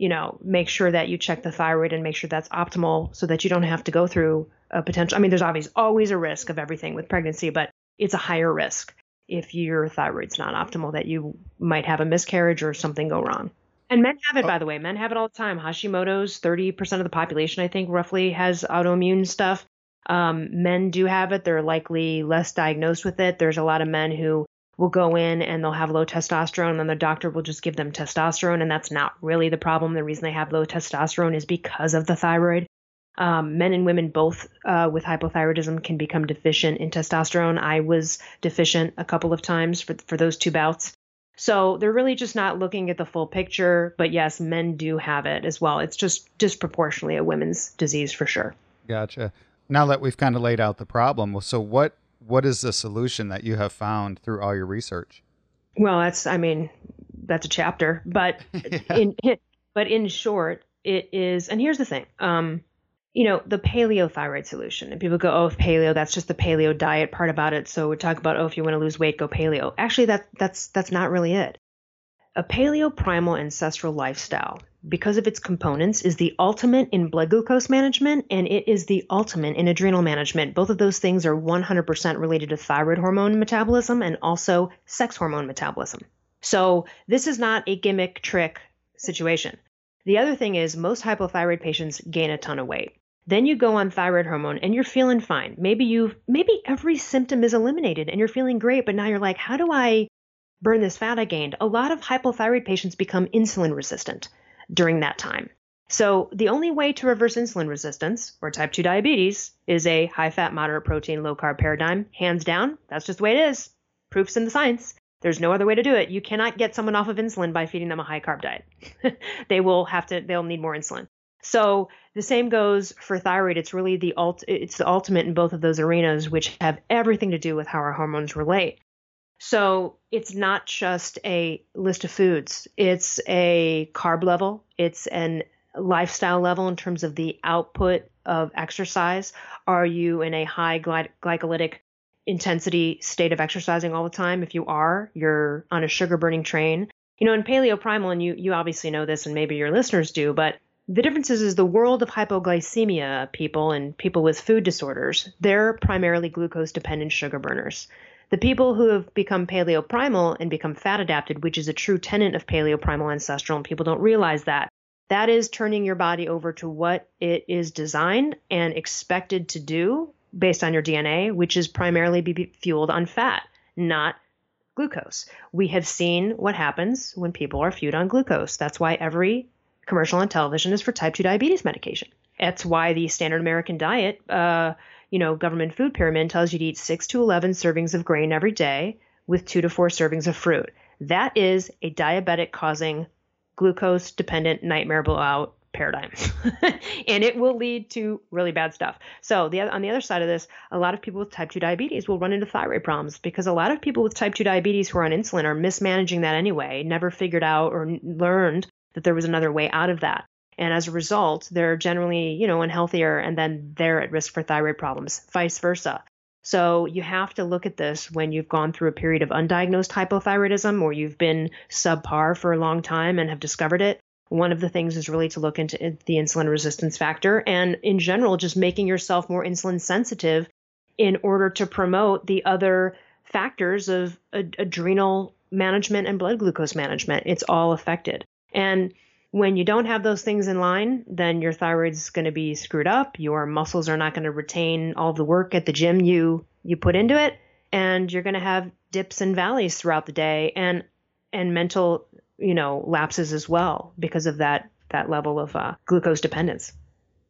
Speaker 4: you know, make sure that you check the thyroid and make sure that's optimal so that you don't have to go through a potential. I mean, there's always always a risk of everything with pregnancy, but it's a higher risk if your thyroid's not optimal that you might have a miscarriage or something go wrong. And men have it, by the way. Men have it all the time. Hashimoto's 30% of the population, I think, roughly has autoimmune stuff. Um, men do have it. They're likely less diagnosed with it. There's a lot of men who will go in and they'll have low testosterone, and the doctor will just give them testosterone, and that's not really the problem. The reason they have low testosterone is because of the thyroid. Um, men and women both uh, with hypothyroidism can become deficient in testosterone. I was deficient a couple of times for for those two bouts. So they're really just not looking at the full picture. But yes, men do have it as well. It's just disproportionately a women's disease for sure.
Speaker 3: Gotcha. Now that we've kind of laid out the problem, so what what is the solution that you have found through all your research?
Speaker 4: Well, that's I mean, that's a chapter, but yeah. in but in short, it is. And here's the thing: um, you know, the paleo thyroid solution. And people go, oh, if paleo, that's just the paleo diet part about it. So we talk about, oh, if you want to lose weight, go paleo. Actually, that that's that's not really it. A paleo primal ancestral lifestyle, because of its components, is the ultimate in blood glucose management and it is the ultimate in adrenal management. Both of those things are 100% related to thyroid hormone metabolism and also sex hormone metabolism. So this is not a gimmick trick situation. The other thing is most hypothyroid patients gain a ton of weight. Then you go on thyroid hormone and you're feeling fine. Maybe you've maybe every symptom is eliminated and you're feeling great, but now you're like, how do I burn this fat I gained, a lot of hypothyroid patients become insulin resistant during that time. So, the only way to reverse insulin resistance or type 2 diabetes is a high fat, moderate protein, low carb paradigm. Hands down, that's just the way it is. Proof's in the science. There's no other way to do it. You cannot get someone off of insulin by feeding them a high carb diet. they will have to, they'll need more insulin. So, the same goes for thyroid. It's really the ult, it's the ultimate in both of those arenas, which have everything to do with how our hormones relate. So it's not just a list of foods, it's a carb level, it's an lifestyle level in terms of the output of exercise. Are you in a high gly- glycolytic intensity state of exercising all the time? If you are, you're on a sugar burning train. You know, in paleo primal, and you, you obviously know this, and maybe your listeners do, but the difference is, is the world of hypoglycemia people and people with food disorders, they're primarily glucose dependent sugar burners. The people who have become paleoprimal and become fat adapted, which is a true tenet of paleoprimal ancestral, and people don't realize that, that is turning your body over to what it is designed and expected to do based on your DNA, which is primarily be fueled on fat, not glucose. We have seen what happens when people are fueled on glucose. That's why every commercial on television is for type 2 diabetes medication. That's why the standard American diet uh, you know, government food pyramid tells you to eat 6 to 11 servings of grain every day with 2 to 4 servings of fruit. That is a diabetic causing glucose dependent nightmare blowout paradigm. and it will lead to really bad stuff. So, the on the other side of this, a lot of people with type 2 diabetes will run into thyroid problems because a lot of people with type 2 diabetes who are on insulin are mismanaging that anyway, never figured out or learned that there was another way out of that. And as a result, they're generally, you know, unhealthier and then they're at risk for thyroid problems, vice versa. So you have to look at this when you've gone through a period of undiagnosed hypothyroidism or you've been subpar for a long time and have discovered it. One of the things is really to look into the insulin resistance factor and in general just making yourself more insulin sensitive in order to promote the other factors of ad- adrenal management and blood glucose management. It's all affected. And when you don't have those things in line, then your thyroid's going to be screwed up. Your muscles are not going to retain all the work at the gym you you put into it, and you're going to have dips and valleys throughout the day, and and mental you know lapses as well because of that that level of uh, glucose dependence.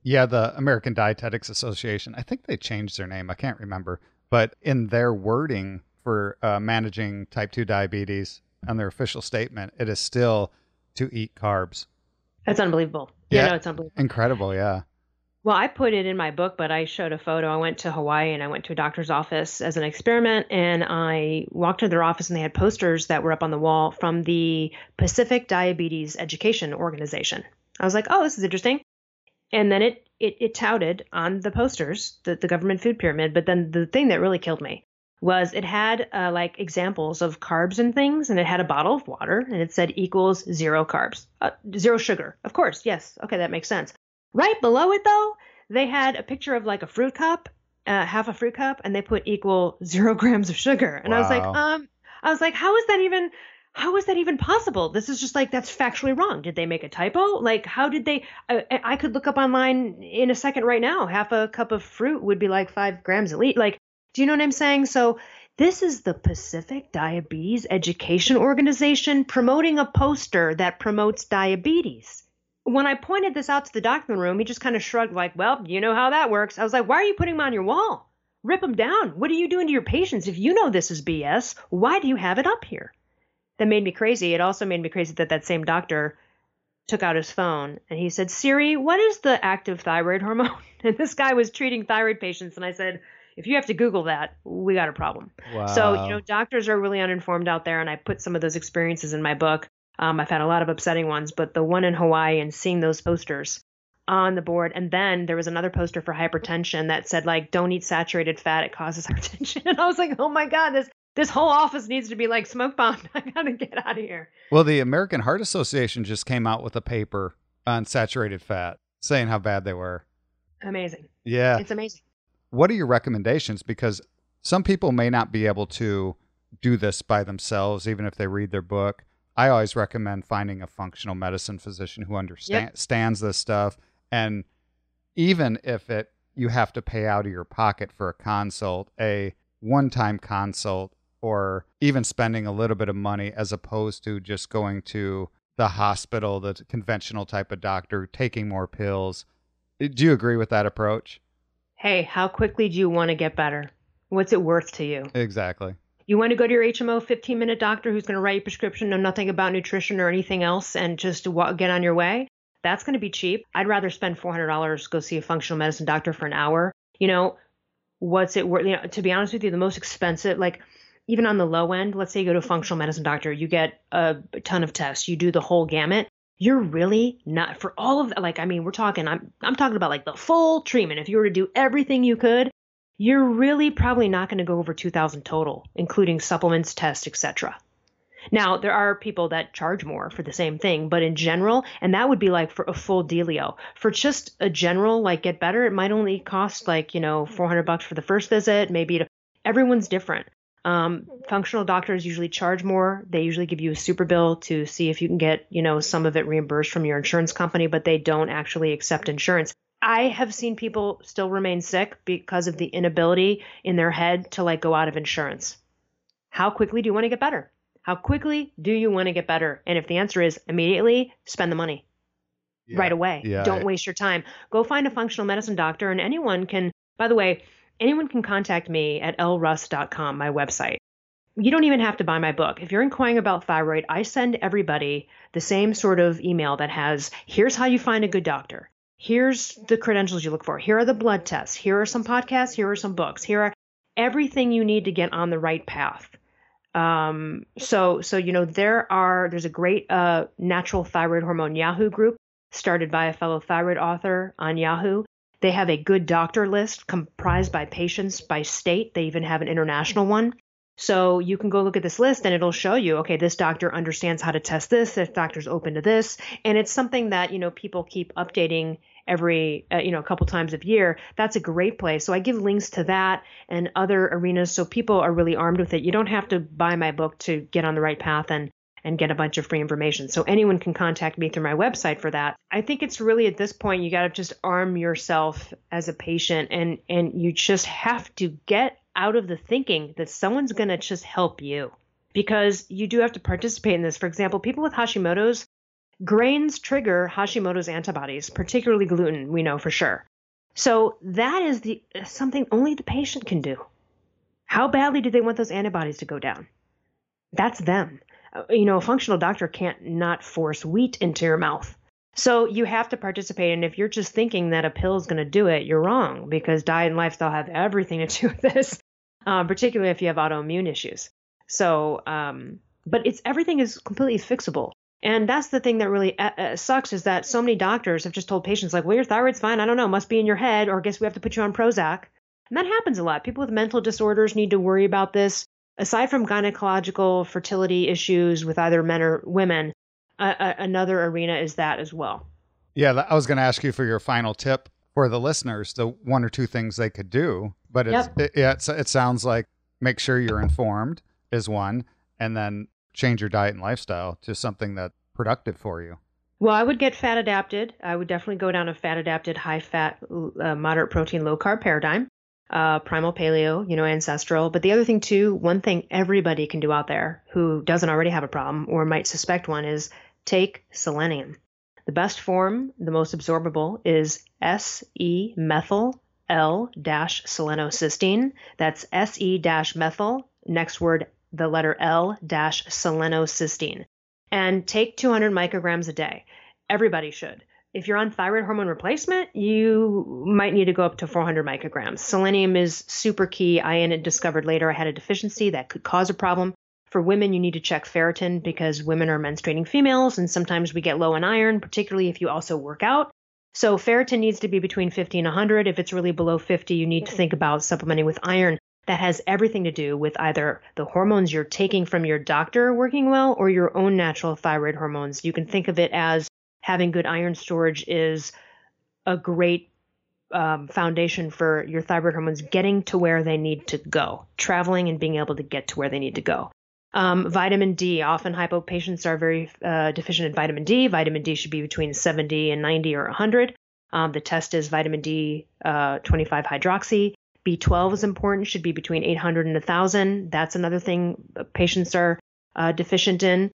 Speaker 3: Yeah, the American Dietetics Association. I think they changed their name. I can't remember, but in their wording for uh, managing type two diabetes on their official statement, it is still to eat carbs.
Speaker 4: That's unbelievable. Yeah, yeah no, it's unbelievable.
Speaker 3: Incredible, yeah.
Speaker 4: Well, I put it in my book, but I showed a photo. I went to Hawaii and I went to a doctor's office as an experiment, and I walked to their office and they had posters that were up on the wall from the Pacific Diabetes Education Organization. I was like, oh, this is interesting. And then it it, it touted on the posters the, the government food pyramid, but then the thing that really killed me was it had uh, like examples of carbs and things, and it had a bottle of water, and it said equals zero carbs, uh, zero sugar. Of course, yes, okay, that makes sense. Right below it though, they had a picture of like a fruit cup, uh, half a fruit cup, and they put equal zero grams of sugar, and wow. I was like, um, I was like, how is that even? How is that even possible? This is just like that's factually wrong. Did they make a typo? Like, how did they? I, I could look up online in a second right now. Half a cup of fruit would be like five grams at least. Like, do you know what I'm saying? So this is the Pacific Diabetes Education Organization promoting a poster that promotes diabetes. When I pointed this out to the doctor in the room, he just kind of shrugged, like, well, you know how that works. I was like, why are you putting them on your wall? Rip them down. What are you doing to your patients? If you know this is BS, why do you have it up here? That made me crazy. It also made me crazy that that same doctor took out his phone and he said, Siri, what is the active thyroid hormone? And this guy was treating thyroid patients. And I said, if you have to Google that, we got a problem. Wow. So, you know, doctors are really uninformed out there, and I put some of those experiences in my book. Um, I've had a lot of upsetting ones, but the one in Hawaii and seeing those posters on the board. And then there was another poster for hypertension that said like, "Don't eat saturated fat; it causes hypertension." And I was like, "Oh my god, this this whole office needs to be like smoke bombed. I gotta get out of here."
Speaker 3: Well, the American Heart Association just came out with a paper on saturated fat, saying how bad they were.
Speaker 4: Amazing.
Speaker 3: Yeah,
Speaker 4: it's amazing.
Speaker 3: What are your recommendations? Because some people may not be able to do this by themselves, even if they read their book. I always recommend finding a functional medicine physician who understands yep. this stuff. And even if it you have to pay out of your pocket for a consult, a one-time consult, or even spending a little bit of money as opposed to just going to the hospital, the conventional type of doctor, taking more pills. Do you agree with that approach?
Speaker 4: Hey, how quickly do you want to get better? What's it worth to you?
Speaker 3: Exactly.
Speaker 4: You want to go to your HMO 15 minute doctor who's going to write you a prescription, know nothing about nutrition or anything else, and just get on your way? That's going to be cheap. I'd rather spend $400 go see a functional medicine doctor for an hour. You know, what's it worth? You know, to be honest with you, the most expensive, like even on the low end, let's say you go to a functional medicine doctor, you get a ton of tests, you do the whole gamut. You're really not for all of that. Like, I mean, we're talking, I'm, I'm talking about like the full treatment. If you were to do everything you could, you're really probably not going to go over 2000 total, including supplements, tests, etc. Now, there are people that charge more for the same thing, but in general, and that would be like for a full dealio. For just a general like get better, it might only cost like, you know, 400 bucks for the first visit, maybe to, everyone's different. Um, functional doctors usually charge more. They usually give you a super bill to see if you can get, you know, some of it reimbursed from your insurance company, but they don't actually accept insurance. I have seen people still remain sick because of the inability in their head to like go out of insurance. How quickly do you want to get better? How quickly do you want to get better? And if the answer is immediately, spend the money yeah. right away. Yeah, Don't I, waste your time. Go find a functional medicine doctor, and anyone can, by the way, anyone can contact me at elleruss.com, my website. You don't even have to buy my book. If you're inquiring about thyroid, I send everybody the same sort of email that has here's how you find a good doctor here's the credentials you look for. Here are the blood tests. Here are some podcasts. Here are some books. Here are everything you need to get on the right path. Um, so, so you know, there are there's a great uh, natural thyroid hormone Yahoo group started by a fellow thyroid author on Yahoo. They have a good doctor list comprised by patients by state. They even have an international one. So you can go look at this list and it'll show you, okay, this doctor understands how to test this, this doctor's open to this. And it's something that, you know, people keep updating every uh, you know a couple times a year that's a great place so i give links to that and other arenas so people are really armed with it you don't have to buy my book to get on the right path and and get a bunch of free information so anyone can contact me through my website for that i think it's really at this point you got to just arm yourself as a patient and and you just have to get out of the thinking that someone's going to just help you because you do have to participate in this for example people with hashimoto's Grains trigger Hashimoto's antibodies, particularly gluten, we know for sure. So that is the something only the patient can do. How badly do they want those antibodies to go down? That's them. Uh, you know, a functional doctor can't not force wheat into your mouth. So you have to participate. And if you're just thinking that a pill is going to do it, you're wrong because diet and lifestyle have everything to do with this, um, particularly if you have autoimmune issues. So, um, but it's everything is completely fixable. And that's the thing that really uh, uh, sucks is that so many doctors have just told patients like, "Well, your thyroid's fine. I don't know, must be in your head, or I guess we have to put you on Prozac." And that happens a lot. People with mental disorders need to worry about this. Aside from gynecological fertility issues with either men or women, uh, uh, another arena is that as well.
Speaker 3: Yeah, I was going to ask you for your final tip for the listeners, the one or two things they could do. But it's, yep. it, it, it sounds like make sure you're informed is one, and then change your diet and lifestyle to something that's productive for you?
Speaker 4: Well, I would get fat adapted. I would definitely go down a fat adapted, high fat, uh, moderate protein, low carb paradigm. Uh, primal paleo, you know, ancestral. But the other thing, too, one thing everybody can do out there who doesn't already have a problem or might suspect one is take selenium. The best form, the most absorbable, is S E methyl L selenocysteine. That's S E methyl, next word the letter L selenocysteine and take 200 micrograms a day. Everybody should. If you're on thyroid hormone replacement, you might need to go up to 400 micrograms. Selenium is super key. I had discovered later I had a deficiency that could cause a problem. For women, you need to check ferritin because women are menstruating females, and sometimes we get low in iron, particularly if you also work out. So ferritin needs to be between 50 and 100. If it's really below 50, you need to think about supplementing with iron. That has everything to do with either the hormones you're taking from your doctor working well or your own natural thyroid hormones. You can think of it as having good iron storage is a great um, foundation for your thyroid hormones getting to where they need to go, traveling and being able to get to where they need to go. Um, vitamin D. Often hypo patients are very uh, deficient in vitamin D. Vitamin D should be between 70 and 90 or 100. Um, the test is vitamin D uh, 25 hydroxy. B12 is important, should be between 800 and 1,000. That's another thing patients are uh, deficient in.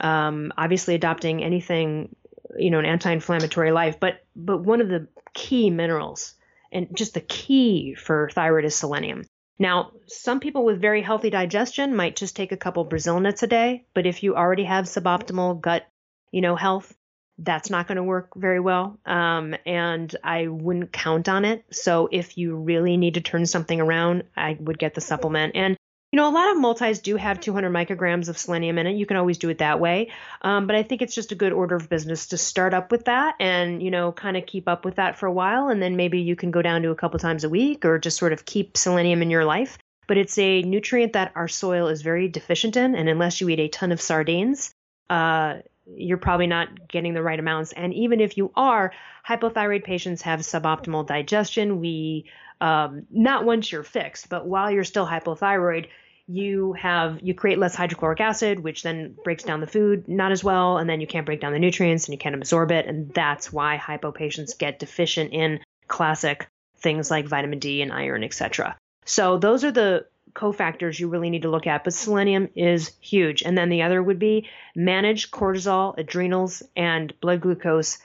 Speaker 4: Um, obviously, adopting anything, you know, an anti-inflammatory life, but but one of the key minerals and just the key for thyroid is selenium. Now, some people with very healthy digestion might just take a couple Brazil nuts a day, but if you already have suboptimal gut, you know, health, that's not going to work very well. Um, and I wouldn't count on it. So if you really need to turn something around, I would get the supplement. And you know, a lot of multis do have 200 micrograms of selenium in it. You can always do it that way. Um, but I think it's just a good order of business to start up with that and, you know, kind of keep up with that for a while. And then maybe you can go down to a couple times a week or just sort of keep selenium in your life. But it's a nutrient that our soil is very deficient in. And unless you eat a ton of sardines, uh, you're probably not getting the right amounts. And even if you are, hypothyroid patients have suboptimal digestion. We um, not once you're fixed, but while you're still hypothyroid, you have you create less hydrochloric acid, which then breaks down the food not as well, and then you can't break down the nutrients and you can't absorb it, and that's why hypo patients get deficient in classic things like vitamin D and iron, etc. So those are the cofactors you really need to look at, but selenium is huge. And then the other would be manage cortisol, adrenals, and blood glucose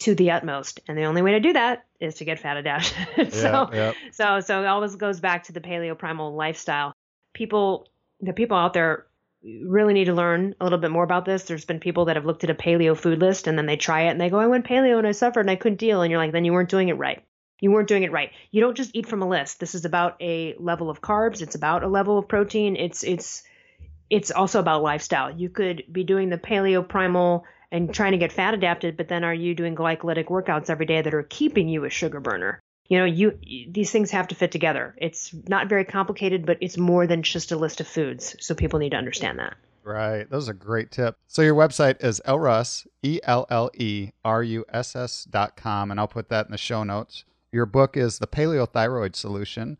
Speaker 4: to the utmost. And the only way to do that is to get fat adapted. so, yeah, so, so it always goes back to the paleo primal lifestyle. People, the people out there really need to learn a little bit more about this. There's been people that have looked at a paleo food list and then they try it and they go, I went paleo and I suffered and I couldn't deal. And you're like, then you weren't doing it right. You weren't doing it right. You don't just eat from a list. This is about a level of carbs. It's about a level of protein. It's, it's, it's also about lifestyle. You could be doing the paleo primal and trying to get fat adapted, but then are you doing glycolytic workouts every day that are keeping you a sugar burner? You know, you these things have to fit together. It's not very complicated, but it's more than just a list of foods. So people need to understand that.
Speaker 3: Right. Those are great tips. So your website is Elleruss, E L L E R U S S dot com, and I'll put that in the show notes. Your book is The Paleothyroid Solution,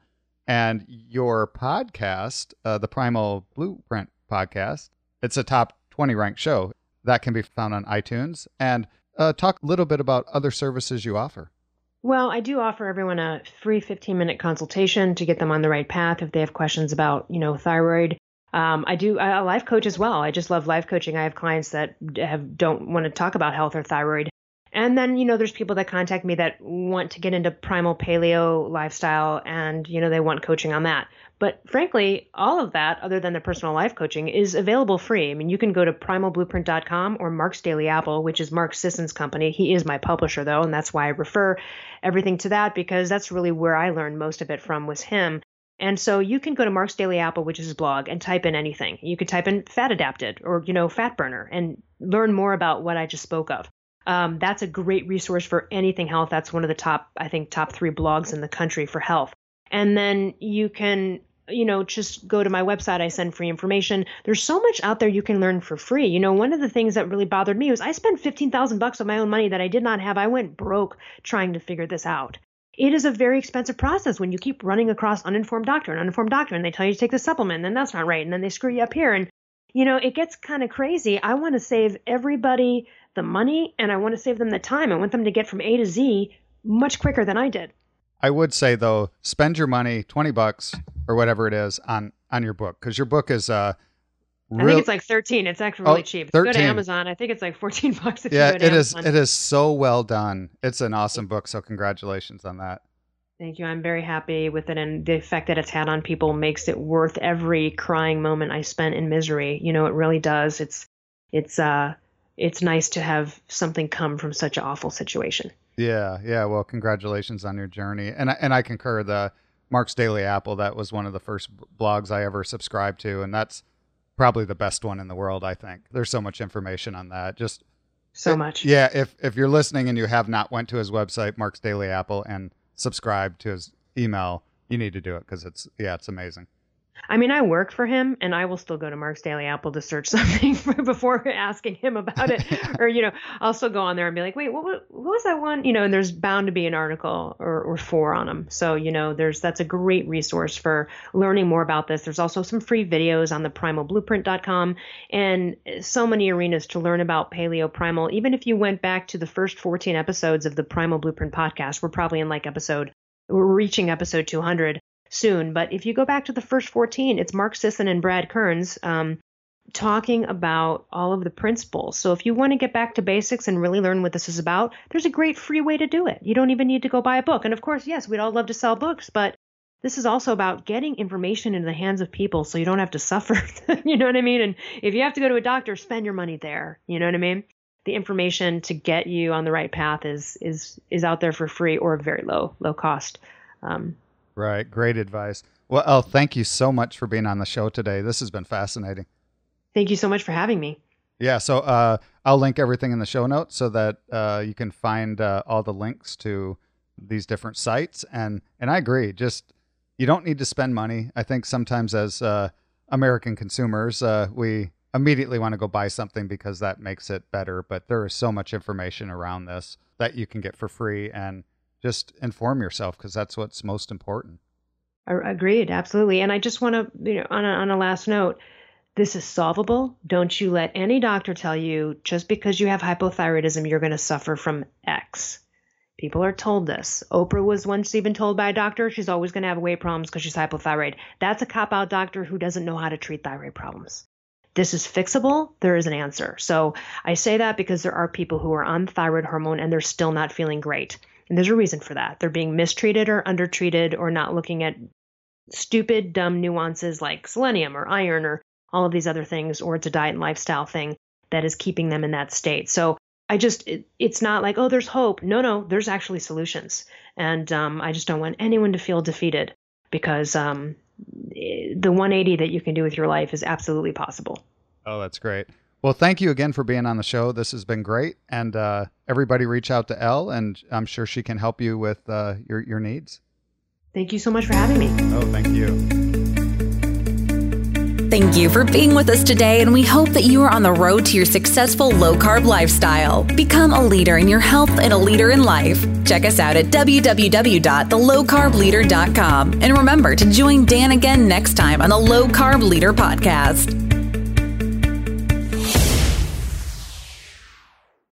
Speaker 3: and your podcast, uh, the Primal Blueprint podcast, it's a top 20 ranked show. That can be found on iTunes. And uh, talk a little bit about other services you offer.
Speaker 4: Well, I do offer everyone a free 15 minute consultation to get them on the right path if they have questions about, you know, thyroid. Um, I do a life coach as well. I just love life coaching. I have clients that have don't want to talk about health or thyroid. And then, you know, there's people that contact me that want to get into primal paleo lifestyle and, you know, they want coaching on that. But frankly, all of that, other than the personal life coaching, is available free. I mean, you can go to primalblueprint.com or Mark's Daily Apple, which is Mark Sisson's company. He is my publisher, though, and that's why I refer everything to that because that's really where I learned most of it from was him. And so you can go to Mark's Daily Apple, which is his blog, and type in anything. You could type in fat adapted or, you know, fat burner and learn more about what I just spoke of. Um, that's a great resource for anything health. That's one of the top, I think, top three blogs in the country for health. And then you can you know, just go to my website. I send free information. There's so much out there you can learn for free. You know, one of the things that really bothered me was I spent 15,000 bucks of my own money that I did not have. I went broke trying to figure this out. It is a very expensive process when you keep running across uninformed doctor and uninformed doctor and they tell you to take the supplement and then that's not right and then they screw you up here and you know, it gets kind of crazy. I want to save everybody the money and I want to save them the time. I want them to get from A to Z much quicker than I did.
Speaker 3: I would say though, spend your money, 20 bucks or whatever it is on on your book cuz your book is uh
Speaker 4: Real, I think it's like 13. It's actually really oh, cheap. 13. Go to Amazon. I think it's like 14 bucks if
Speaker 3: yeah,
Speaker 4: you go to
Speaker 3: it
Speaker 4: Amazon.
Speaker 3: is it is so well done. It's an awesome book, so congratulations on that.
Speaker 4: Thank you. I'm very happy with it and the effect that it's had on people makes it worth every crying moment I spent in misery. You know, it really does. It's it's uh it's nice to have something come from such an awful situation.
Speaker 3: Yeah, yeah. Well, congratulations on your journey, and I, and I concur. The Mark's Daily Apple that was one of the first blogs I ever subscribed to, and that's probably the best one in the world. I think there's so much information on that. Just
Speaker 4: so much.
Speaker 3: Yeah, if if you're listening and you have not went to his website, Mark's Daily Apple, and subscribed to his email, you need to do it because it's yeah, it's amazing.
Speaker 4: I mean, I work for him, and I will still go to Mark's Daily Apple to search something before asking him about it. or, you know, I'll still go on there and be like, wait, what, what, was that one? You know, and there's bound to be an article or, or four on them. So, you know, there's that's a great resource for learning more about this. There's also some free videos on the primalblueprint.com and so many arenas to learn about paleo primal. Even if you went back to the first 14 episodes of the Primal Blueprint podcast, we're probably in like episode, we're reaching episode 200 soon. But if you go back to the first 14, it's Mark Sisson and Brad Kearns um, talking about all of the principles. So if you want to get back to basics and really learn what this is about, there's a great free way to do it. You don't even need to go buy a book. And of course, yes, we'd all love to sell books, but this is also about getting information into the hands of people so you don't have to suffer. you know what I mean? And if you have to go to a doctor, spend your money there. You know what I mean? The information to get you on the right path is is is out there for free or very low low cost. Um,
Speaker 3: Right. Great advice. Well, Elle, thank you so much for being on the show today. This has been fascinating.
Speaker 4: Thank you so much for having me.
Speaker 3: Yeah. So uh, I'll link everything in the show notes so that uh, you can find uh, all the links to these different sites. And and I agree. Just you don't need to spend money. I think sometimes as uh, American consumers, uh, we immediately want to go buy something because that makes it better. But there is so much information around this that you can get for free and just inform yourself because that's what's most important.
Speaker 4: Agreed, absolutely. And I just want to, you know, on a, on a last note, this is solvable. Don't you let any doctor tell you just because you have hypothyroidism, you're going to suffer from X. People are told this. Oprah was once even told by a doctor she's always going to have weight problems because she's hypothyroid. That's a cop out doctor who doesn't know how to treat thyroid problems. This is fixable. There is an answer. So I say that because there are people who are on thyroid hormone and they're still not feeling great. And there's a reason for that. They're being mistreated or undertreated or not looking at stupid, dumb nuances like selenium or iron or all of these other things, or it's a diet and lifestyle thing that is keeping them in that state. So I just, it, it's not like, oh, there's hope. No, no, there's actually solutions. And um, I just don't want anyone to feel defeated because um, the 180 that you can do with your life is absolutely possible.
Speaker 3: Oh, that's great. Well, thank you again for being on the show. This has been great. And uh, everybody reach out to Elle, and I'm sure she can help you with uh, your, your needs.
Speaker 4: Thank you so much for having me.
Speaker 3: Oh, thank you.
Speaker 2: Thank you for being with us today, and we hope that you are on the road to your successful low carb lifestyle. Become a leader in your health and a leader in life. Check us out at www.thelowcarbleader.com. And remember to join Dan again next time on the Low Carb Leader Podcast.